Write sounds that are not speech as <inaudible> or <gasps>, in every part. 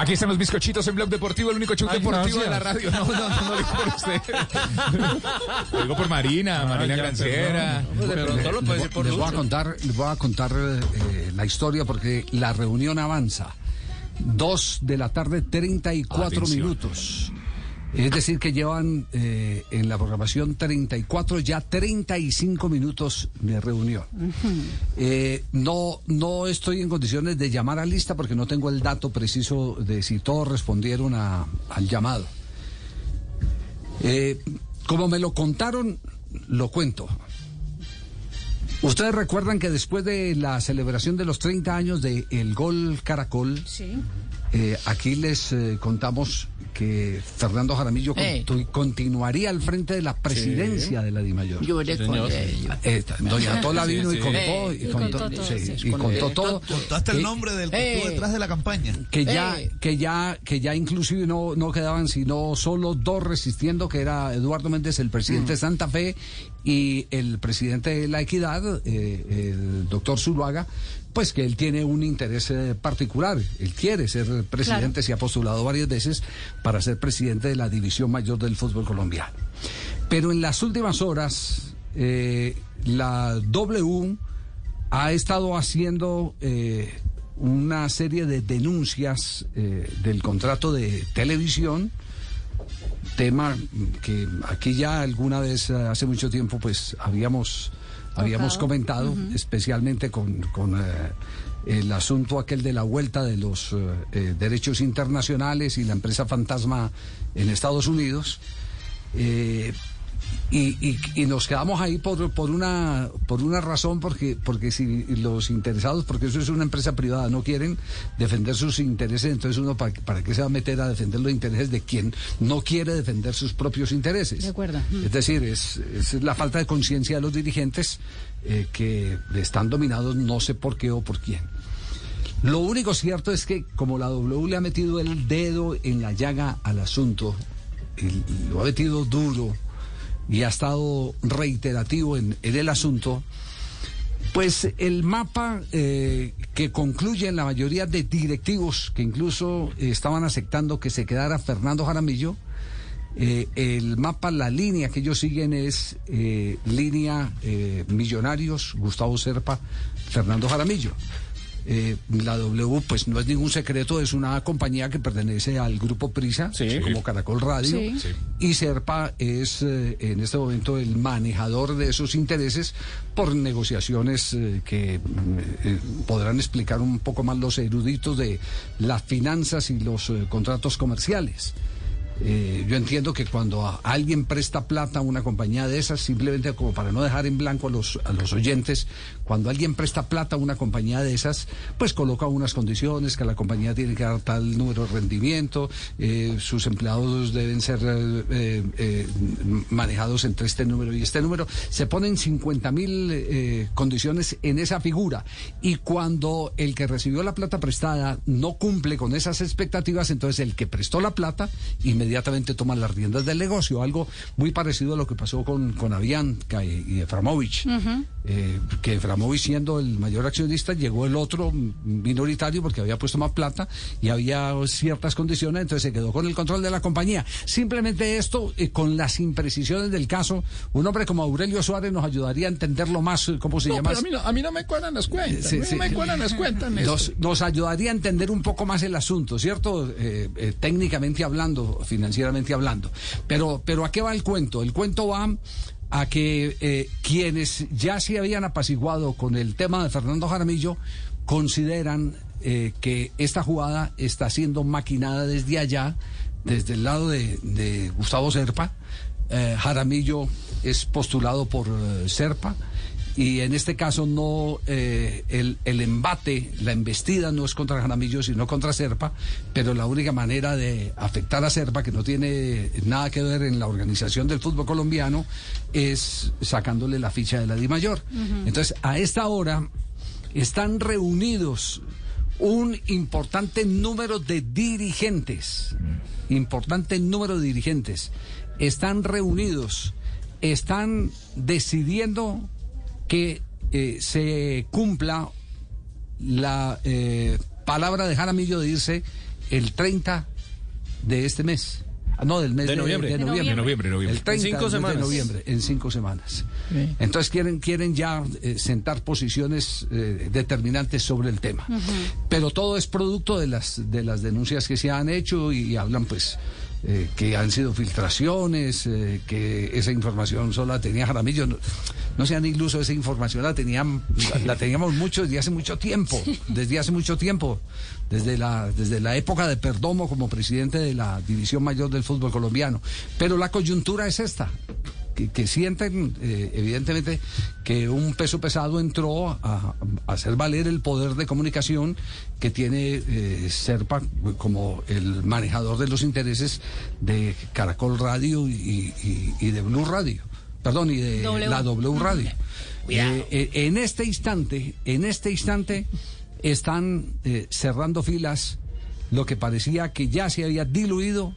Aquí están los bizcochitos en Blog Deportivo, el único show Ay, deportivo de la radio. No, no, no, no lo digo por usted. <laughs> Lo digo por Marina, Marina ya, Granciera. Pero no lo puede decir por les voy a contar, les voy a contar eh, la historia porque la reunión avanza. Dos de la tarde, 34 Atención. minutos. Es decir, que llevan eh, en la programación 34, ya 35 minutos de reunión. Eh, no, no estoy en condiciones de llamar a lista porque no tengo el dato preciso de si todos respondieron a- al llamado. Eh, como me lo contaron, lo cuento. Ustedes recuerdan que después de la celebración de los 30 años de El Gol Caracol, aquí les contamos que Fernando Jaramillo Eh. continuaría al frente de la presidencia de la DIMAYOR. Yo veré con ello. Eh, doña Tola Sí, vino y contó, Eh, y y contó, y contó el- todo. Contaste el nombre del que Eh. estuvo detrás de la campaña. que ya, Eh. que ya, que ya inclusive no, no quedaban sino solo dos resistiendo, que era Eduardo Méndez, el presidente de Santa Fe, y el presidente de la Equidad, eh, el doctor Zuluaga, pues que él tiene un interés eh, particular. Él quiere ser presidente, se ha postulado varias veces para ser presidente de la división mayor del fútbol colombiano. Pero en las últimas horas, eh, la W ha estado haciendo eh, una serie de denuncias eh, del contrato de televisión, tema que aquí ya alguna vez hace mucho tiempo pues habíamos habíamos comentado, especialmente con, con, eh, el asunto aquel de la vuelta de los eh, eh, derechos internacionales y la empresa fantasma en Estados Unidos. Eh, y, y- y nos quedamos ahí por, por una por una razón porque porque si los interesados porque eso es una empresa privada no quieren defender sus intereses entonces uno para, para qué se va a meter a defender los intereses de quien no quiere defender sus propios intereses De acuerdo. es decir es, es la falta de conciencia de los dirigentes eh, que están dominados no sé por qué o por quién. Lo único cierto es que como la W le ha metido el dedo en la llaga al asunto, y lo ha metido duro y ha estado reiterativo en, el asunto, pues el mapa eh, que concluye en la mayoría de directivos que incluso estaban aceptando que se quedara Fernando Jaramillo, eh, el mapa, la línea que ellos siguen es eh, línea Millonarios, Gustavo Serpa, Fernando Jaramillo. Eh, la W, pues no es ningún secreto, es una compañía que pertenece al grupo Prisa, Sí. como Caracol Radio, Sí. Y Serpa es eh, en este momento el manejador de esos intereses por negociaciones eh, que podrán explicar un poco más los eruditos de las finanzas y los eh, contratos comerciales. Eh, yo entiendo que cuando alguien presta plata a una compañía de esas, simplemente como para no dejar en blanco a los, a los oyentes, cuando alguien presta plata a una compañía de esas, pues coloca unas condiciones, que la compañía tiene que dar tal número de rendimiento, eh, sus empleados deben ser eh, manejados entre este número y este número. Se ponen 50 mil condiciones en esa figura. Y cuando el que recibió la plata prestada no cumple con esas expectativas, entonces el que prestó la plata inmediatamente toma las riendas del negocio. Algo muy parecido a lo que pasó con, con Avianca y, y Eframovich. Eh, que Eframovich siendo el mayor accionista, llegó el otro minoritario porque había puesto más plata y había ciertas condiciones, entonces se quedó con el control de la compañía. Simplemente esto, eh, con las imprecisiones del caso, un hombre como Aurelio Suárez nos ayudaría a entenderlo más, eh, ¿cómo se No, llama? pero a mí no, a mí no me cuadran las cuentas. Sí, a mí sí. no me cuadran las cuentas. Nos, nos ayudaría a entender un poco más el asunto, ¿cierto? Eh, técnicamente hablando, financieramente hablando. Pero, pero ¿a qué va el cuento? El cuento va a que eh, quienes ya se habían apaciguado con el tema de Fernando Jaramillo consideran eh, que esta jugada está siendo maquinada desde allá, desde el lado de, Gustavo Serpa. Eh, Jaramillo es postulado por Serpa y en este caso no eh, el, el, embate, la embestida no es contra Jaramillo, sino contra Serpa, pero la única manera de afectar a Serpa, que no tiene nada que ver en la organización del fútbol colombiano, es sacándole la ficha de la Di Mayor. Entonces, a esta hora están reunidos un importante número de dirigentes, importante número de dirigentes, están reunidos, están decidiendo que eh, se cumpla la eh, palabra de Jaramillo de irse el 30 de este mes. Ah, no, del mes de noviembre. De, de noviembre. noviembre, noviembre. El 30 en cinco semanas. de noviembre, en cinco semanas. Sí. Entonces quieren, quieren ya eh, sentar posiciones eh, determinantes sobre el tema. Uh -huh. Pero todo es producto de las, de las denuncias que se han hecho y, y hablan pues eh, que han sido filtraciones, eh, que esa información solo la tenía Jaramillo. No, no sean ilusos, esa información la, tenían, la, la, teníamos mucho desde hace mucho tiempo, desde hace mucho tiempo, desde la, desde la época de Perdomo como presidente de la División Mayor del Fútbol Colombiano. Pero la coyuntura es esta. Que, que, sienten eh, evidentemente que un peso pesado entró a, a, hacer valer el poder de comunicación que tiene eh, Serpa como el manejador de los intereses de Caracol Radio y, y, y de Blue Radio, perdón, y de w. la W Radio. Eh, eh, en este instante, en este instante están cerrando filas lo que parecía que ya se había diluido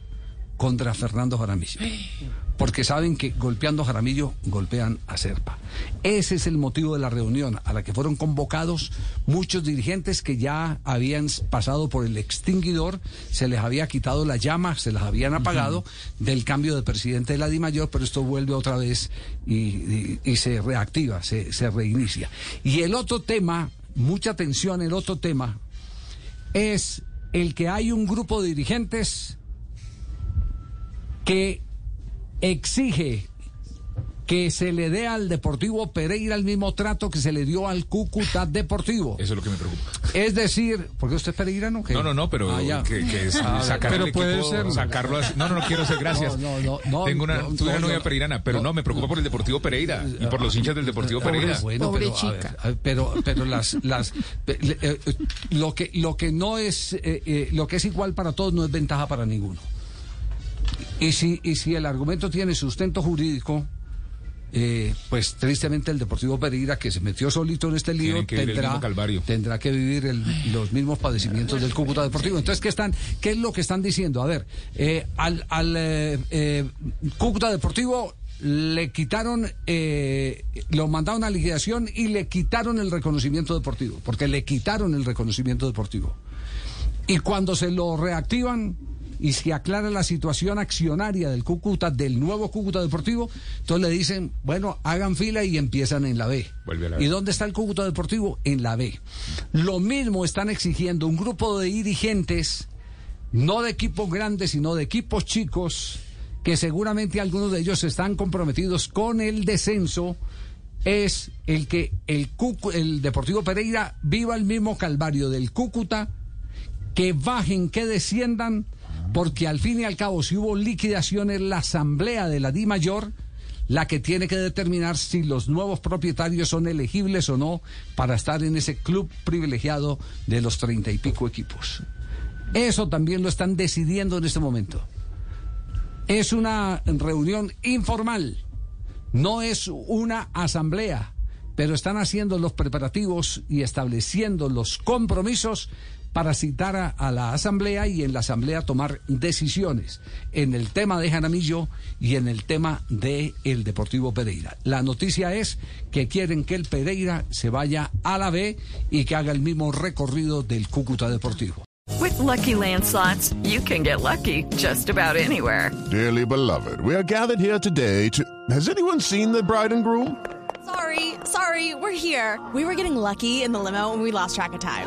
contra Fernando Jaramillo. <gasps> Porque saben que golpeando a Jaramillo golpean a Serpa. Ese es el motivo de la reunión a la que fueron convocados muchos dirigentes que ya habían pasado por el extinguidor, se les había quitado la llama, se las habían apagado uh -huh. del cambio de presidente de la DIMAYOR, pero esto vuelve otra vez y, y, y se reactiva, se, se reinicia. Y el otro tema, mucha atención, el otro tema es el que hay un grupo de dirigentes que exige que se le dé al Deportivo Pereira el mismo trato que se le dio al Cúcuta Deportivo. Eso es lo que me preocupa. Es decir, porque usted es pereirano? ¿qué? No, no, no, pero ah, que, que es ah, sacar pero puede equipo, ser. sacarlo así. No, no, no quiero ser <laughs> gracias. No, no, no, Tengo una, no, tuve una novia no, pereirana, pero no, me preocupa por el Deportivo Pereira y por los hinchas del Deportivo Pereira. Bueno, Pobre pero, chica. Ver, pero, pero las, las, eh, eh, lo que, lo que no es, eh, lo que es igual para todos no es ventaja para ninguno. Y si, y si el argumento tiene sustento jurídico, eh, pues tristemente el Deportivo Pereira, que se metió solito en este lío, que tendrá, tendrá, que vivir el, los mismos padecimientos del Cúcuta Deportivo. Entonces, ¿qué, están, ¿qué es lo que están diciendo? A ver, eh, al, al eh, Cúcuta Deportivo le quitaron, eh, lo mandaron a liquidación y le quitaron el reconocimiento deportivo, porque le quitaron el reconocimiento deportivo. Y cuando se lo reactivan, y se aclara la situación accionaria del Cúcuta, del nuevo Cúcuta Deportivo, entonces le dicen, bueno, hagan fila y empiezan en la B. La. ¿Y dónde está el Cúcuta Deportivo? En la B. Lo mismo están exigiendo un grupo de dirigentes, no de equipos grandes, sino de equipos chicos, que seguramente algunos de ellos están comprometidos con el descenso es el que el, Cucu, el Deportivo Pereira viva el mismo calvario del Cúcuta, que bajen, que desciendan, porque al fin y al cabo, si hubo liquidaciones, la asamblea de la Di Mayor, la que tiene que determinar si los nuevos propietarios son elegibles o no para estar en ese club privilegiado de los treinta y pico equipos. Eso también lo están decidiendo en este momento. Es una reunión informal, no es una asamblea, pero están haciendo los preparativos y estableciendo los compromisos para citar a, a, la Asamblea y en la Asamblea tomar decisiones en el tema de Jaramillo y en el tema de el Deportivo Pereira. La noticia es que quieren que el Pereira se vaya a la B y que haga el mismo recorrido del Cúcuta Deportivo. With lucky landslots, you can get lucky just about anywhere. Dearly beloved, we are gathered here today to. Has anyone seen the bride and groom? Sorry, sorry, we're here. We were getting lucky in the limo and we lost track of time.